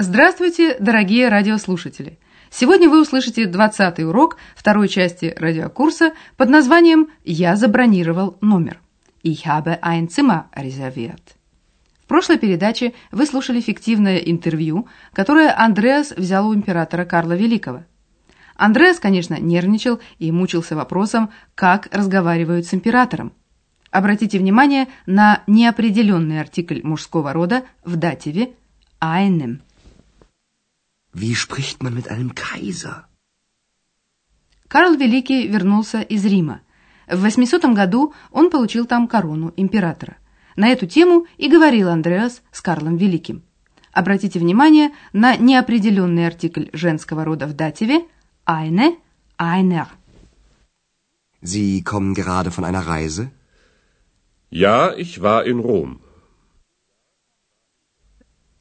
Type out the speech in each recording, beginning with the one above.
Здравствуйте, дорогие радиослушатели! Сегодня вы услышите 20 урок второй части радиокурса под названием «Я забронировал номер». Ich habe ein Zimmer reserviert. В прошлой передаче вы слушали фиктивное интервью, которое Андреас взял у императора Карла Великого. Андреас, конечно, нервничал и мучился вопросом, как разговаривают с императором. Обратите внимание на неопределенный артикль мужского рода в дативе «einem». Wie spricht man mit einem Kaiser? Карл Великий вернулся из Рима. В 800 году он получил там корону императора. На эту тему и говорил Андреас с Карлом Великим. Обратите внимание на неопределенный артикль женского рода в дативе «eine», «einer». Sie kommen gerade von einer Reise? Ja, ich war in Rom.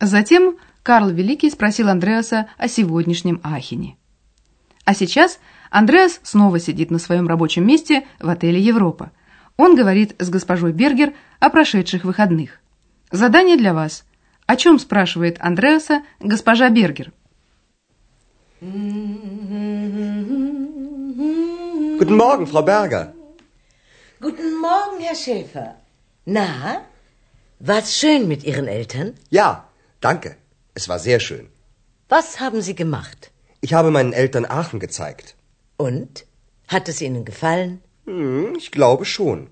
Затем Карл Великий спросил Андреаса о сегодняшнем Ахине. А сейчас Андреас снова сидит на своем рабочем месте в отеле «Европа». Он говорит с госпожой Бергер о прошедших выходных. Задание для вас. О чем спрашивает Андреаса госпожа Бергер? Guten Morgen, Frau Berger. Guten Morgen, Herr Schäfer. Na, war's schön mit Ihren Eltern? Ja, danke. Es war sehr schön. Was haben Sie gemacht? Ich habe meinen Eltern Aachen gezeigt. Und? Hat es Ihnen gefallen? Hm, ich glaube schon.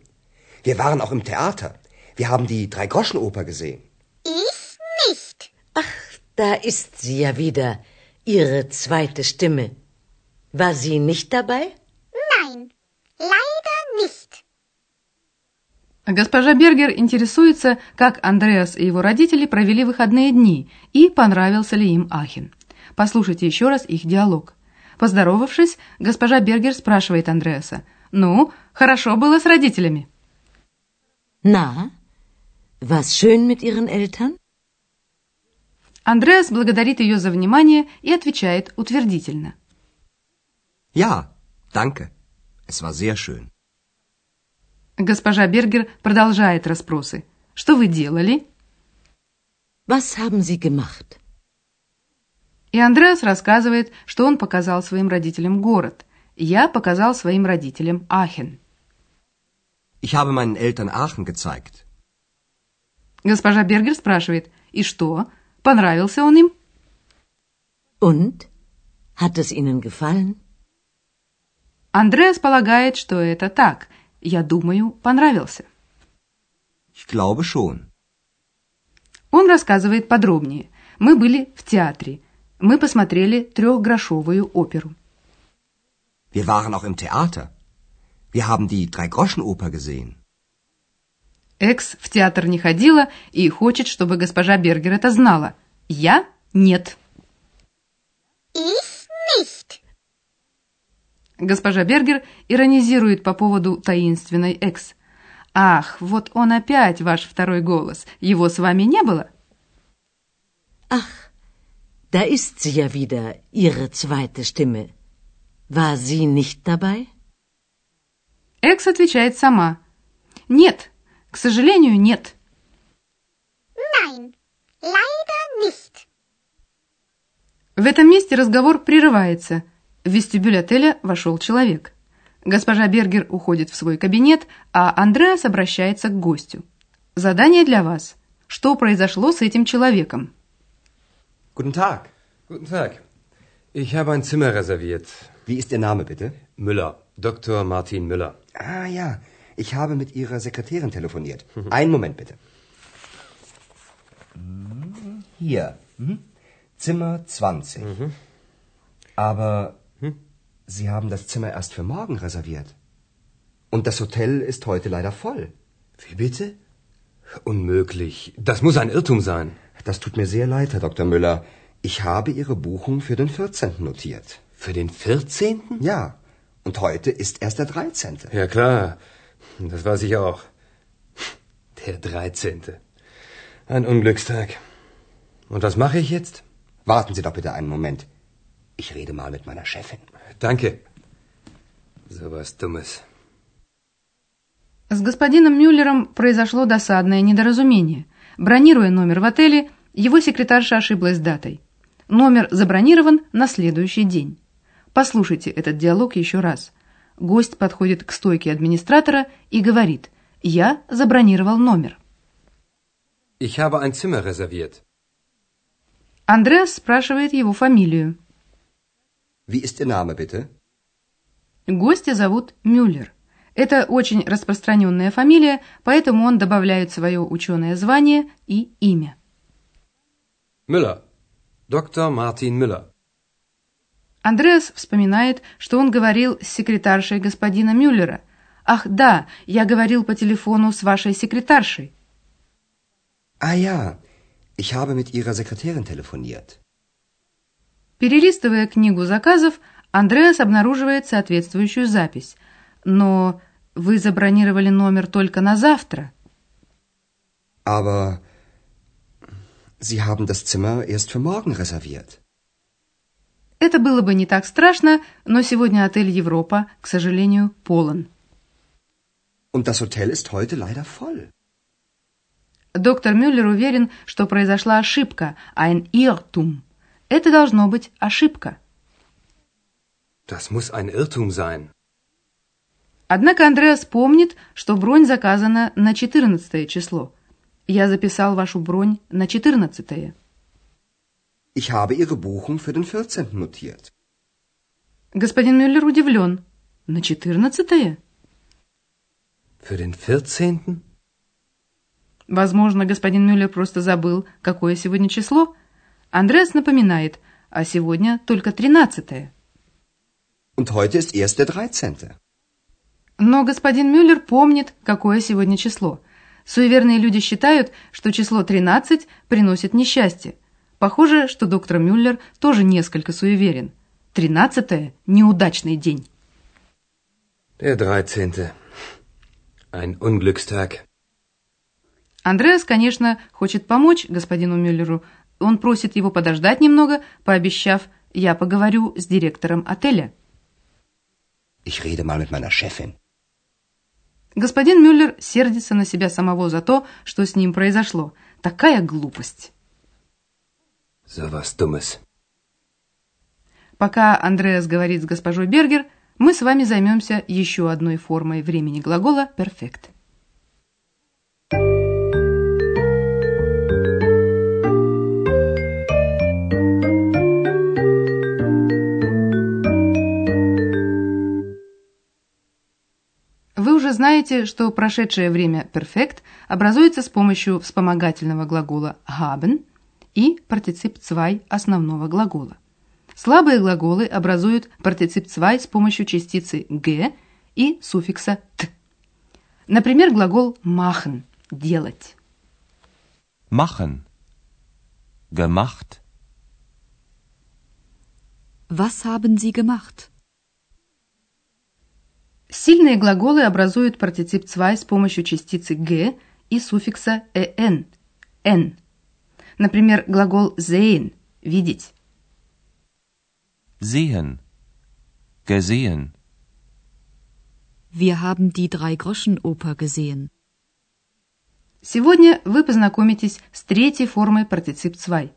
Wir waren auch im Theater. Wir haben die Dreigroschenoper gesehen. Ich nicht. Ach, da ist sie ja wieder, Ihre zweite Stimme. War sie nicht dabei? Госпожа Бергер интересуется, как Андреас и его родители провели выходные дни и понравился ли им Ахен. Послушайте еще раз их диалог. Поздоровавшись, госпожа Бергер спрашивает Андреаса, «Ну, хорошо было с родителями?» Na, war's schön mit Ihren Eltern? Андреас благодарит ее за внимание и отвечает утвердительно. Ja, danke. Es war sehr schön. Госпожа Бергер продолжает расспросы. «Что вы делали?» Was haben Sie gemacht? И Андреас рассказывает, что он показал своим родителям город. Я показал своим родителям Ахен. Ich habe meinen Eltern Aachen gezeigt. Госпожа Бергер спрашивает, и что, понравился он им? Und? Hat es Ihnen gefallen? Андреас полагает, что это так. Я думаю, понравился. Ich glaube schon. Он рассказывает подробнее. Мы были в театре. Мы посмотрели трехгрошовую оперу. Wir waren auch im Theater. Wir haben die Dreigroschenoper gesehen. Экс в театр не ходила и хочет, чтобы госпожа Бергер это знала. Я – нет. Ich nicht. Госпожа Бергер иронизирует по поводу таинственной Экс. «Ах, вот он опять, ваш второй голос. Его с вами не было?» Ach, da ist sie ja wieder, Ihre zweite Stimme. War sie nicht dabei? Экс отвечает сама. «Нет, к сожалению, нет». Nein, leider nicht. В этом месте разговор прерывается. В вестибюль отеля вошел человек. Госпожа Бергер уходит в свой кабинет, а Андреас обращается к гостю. Задание для вас. Что произошло с этим человеком? Guten Tag. Guten Tag. Ich habe ein Zimmer reserviert. Wie ist Ihr Name bitte? Müller. Dr. Martin Müller. Ah ja, ich habe mit Ihrer Sekretärin telefoniert. Einen Moment bitte. Hier. Mhm. Zimmer 20. Aber Sie haben das Zimmer erst für morgen reserviert. Und das Hotel ist heute leider voll. Wie bitte? Unmöglich. Das muss ein Irrtum sein. Das tut mir sehr leid, Herr Dr. Müller. Ich habe Ihre Buchung für den 14. notiert. Für den 14.? Ja, und heute ist erst der 13. Ja klar, das weiß ich auch. Der 13. Ein Unglückstag. Und was mache ich jetzt? Warten Sie doch bitte einen Moment. Ich rede mal mit meiner Chefin. Danke. So was Dummes. С господином Мюллером произошло досадное недоразумение. Бронируя номер в отеле, его секретарша ошиблась датой. Номер забронирован на следующий день. Послушайте этот диалог еще раз. Гость подходит к стойке администратора и говорит «Я забронировал номер». Ich habe ein Zimmer reserviert. Андреас спрашивает его фамилию. Wie ist Ihr Name, bitte? Гостя зовут Мюллер. Это очень распространенная фамилия, поэтому он добавляет свое ученое звание и имя. Müller. Dr. Martin Müller. Андреас вспоминает, что он говорил с секретаршей господина Мюллера. «Ах, да, я говорил по телефону с вашей секретаршей». Ah ja, ich habe mit Ihrer Sekretärin telefoniert. Перелистывая книгу заказов, Андреас обнаруживает соответствующую запись. Но вы забронировали номер только на завтра. Aber Sie haben das Zimmer erst für morgen reserviert. Это было бы не так страшно, но сегодня отель Европа, к сожалению, полон. Und das Hotel ist heute leider voll. Доктор Мюллер уверен, что произошла ошибка, ein Irrtum. Это должно быть ошибка. Das muss ein Irrtum sein. Однако Андреас помнит, что бронь заказана на 14 число. Я записал вашу бронь на 14 -е. Ich habe Ihre Buchung für den 14. notiert. Господин Мюллер удивлен. На 14 -е? Für den 14.? Возможно, господин Мюллер просто забыл, какое сегодня число. Андреас напоминает, а сегодня только 13 -е. Und heute ist erst der 13. Но господин Мюллер помнит, какое сегодня число. Суеверные люди считают, что число 13 приносит несчастье. Похоже, что доктор Мюллер тоже несколько суеверен. 13 неудачный день. Der 13. Ein Unglückstag. Андреас, конечно, хочет помочь господину Мюллеру. Он просит его подождать немного, пообещав «я поговорю с директором отеля». Ich rede mal mit meiner Chefin. Господин Мюллер сердится на себя самого за то, что с ним произошло. Такая глупость. So was Dummes. Пока Андреас говорит с госпожой Бергер, мы с вами займемся еще одной формой времени глагола «perfect». Уже знаете, что прошедшее время перфект образуется с помощью вспомогательного глагола haben и партицип zwei основного глагола. Слабые глаголы образуют партицип zwei с помощью частицы «г» и суффикса «т». Например, глагол machen – делать. Machen. Gemacht. Was haben Sie gemacht? Сильные глаголы образуют партицип zwei с помощью частицы «г» и суффикса «en» – «n». Например, глагол sehen – «видеть». Sehen. Gesehen. Wir haben die Drei-Groschen-Oper gesehen. Сегодня вы познакомитесь с третьей формой партицип zwei.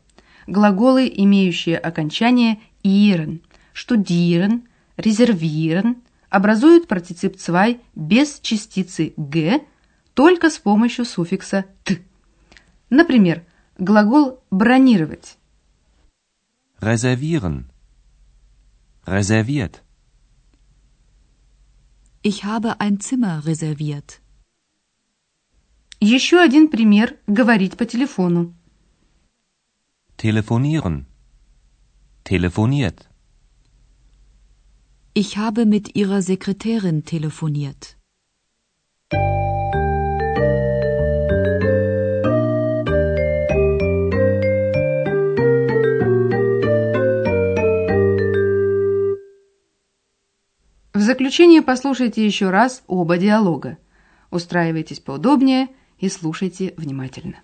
Глаголы, имеющие окончание «ieren», «studieren», «reservieren» образуют партицип zwei без частицы «г», только с помощью суффикса «т». Например, глагол «бронировать». Reservieren. Reserviert. Ich habe ein Zimmer reserviert. Еще один пример – говорить по телефону. Telefonieren. Telefoniert. Ich habe mit ihrer Sekretärin telefoniert. В заключение послушайте еще раз оба диалога. Устраивайтесь поудобнее и слушайте внимательно.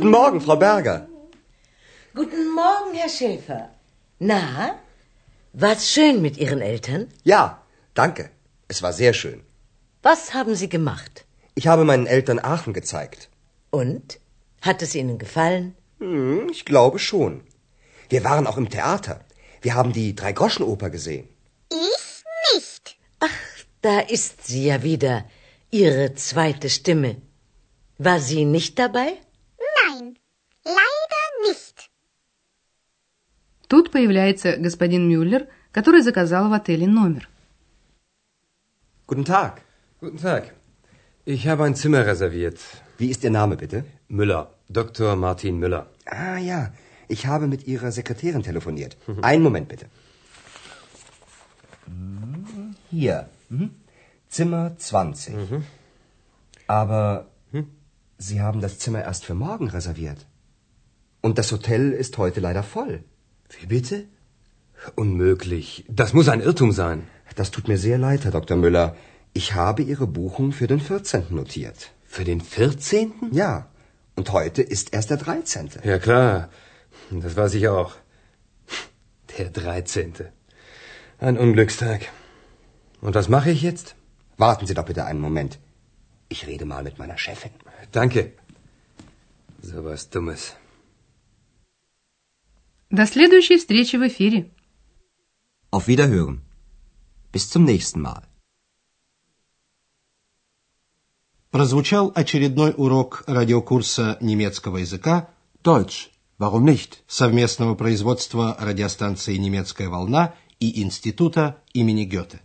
Guten Morgen, Frau Berger. Guten Morgen, Herr Schäfer. Na, war's schön mit Ihren Eltern? Ja, danke. Es war sehr schön. Was haben Sie gemacht? Ich habe meinen Eltern Aachen gezeigt. Und? Hat es Ihnen gefallen? Hm, ich glaube schon. Wir waren auch im Theater. Wir haben die Dreigroschenoper gesehen. Ich nicht. Ach, da ist sie ja wieder, Ihre zweite Stimme. War sie nicht dabei? Nein, leider nicht Тут появляется господин Мюллер, который заказал в отеле номер. Guten Tag. Guten Tag. Ich habe ein Zimmer reserviert. Wie ist Ihr Name bitte? Müller. Dr. Martin Müller. Ah ja, ich habe mit Ihrer Sekretärin telefoniert. Einen Moment bitte. Hier. Mhm. Zimmer 20. Aber Sie haben das Zimmer erst für morgen reserviert. Und das Hotel ist heute leider voll. Wie bitte? Unmöglich. Das muss ein Irrtum sein. Das tut mir sehr leid, Herr Dr. Müller. Ich habe Ihre Buchung für den 14. notiert. Für den 14.? Ja, und heute ist erst der 13. Ja klar, das weiß ich auch. Der 13. Ein Unglückstag. Und was mache ich jetzt? Warten Sie doch bitte einen Moment. Ich rede mal mit meiner Chefin. Danke. So was Dummes. До следующей встречи в эфире. Auf Wiederhören. Bis zum nächsten Mal. Прозвучал очередной урок радиокурса немецкого языка Deutsch. Warum nicht? совместного производства радиостанции «Немецкая волна» и Института имени Гёте.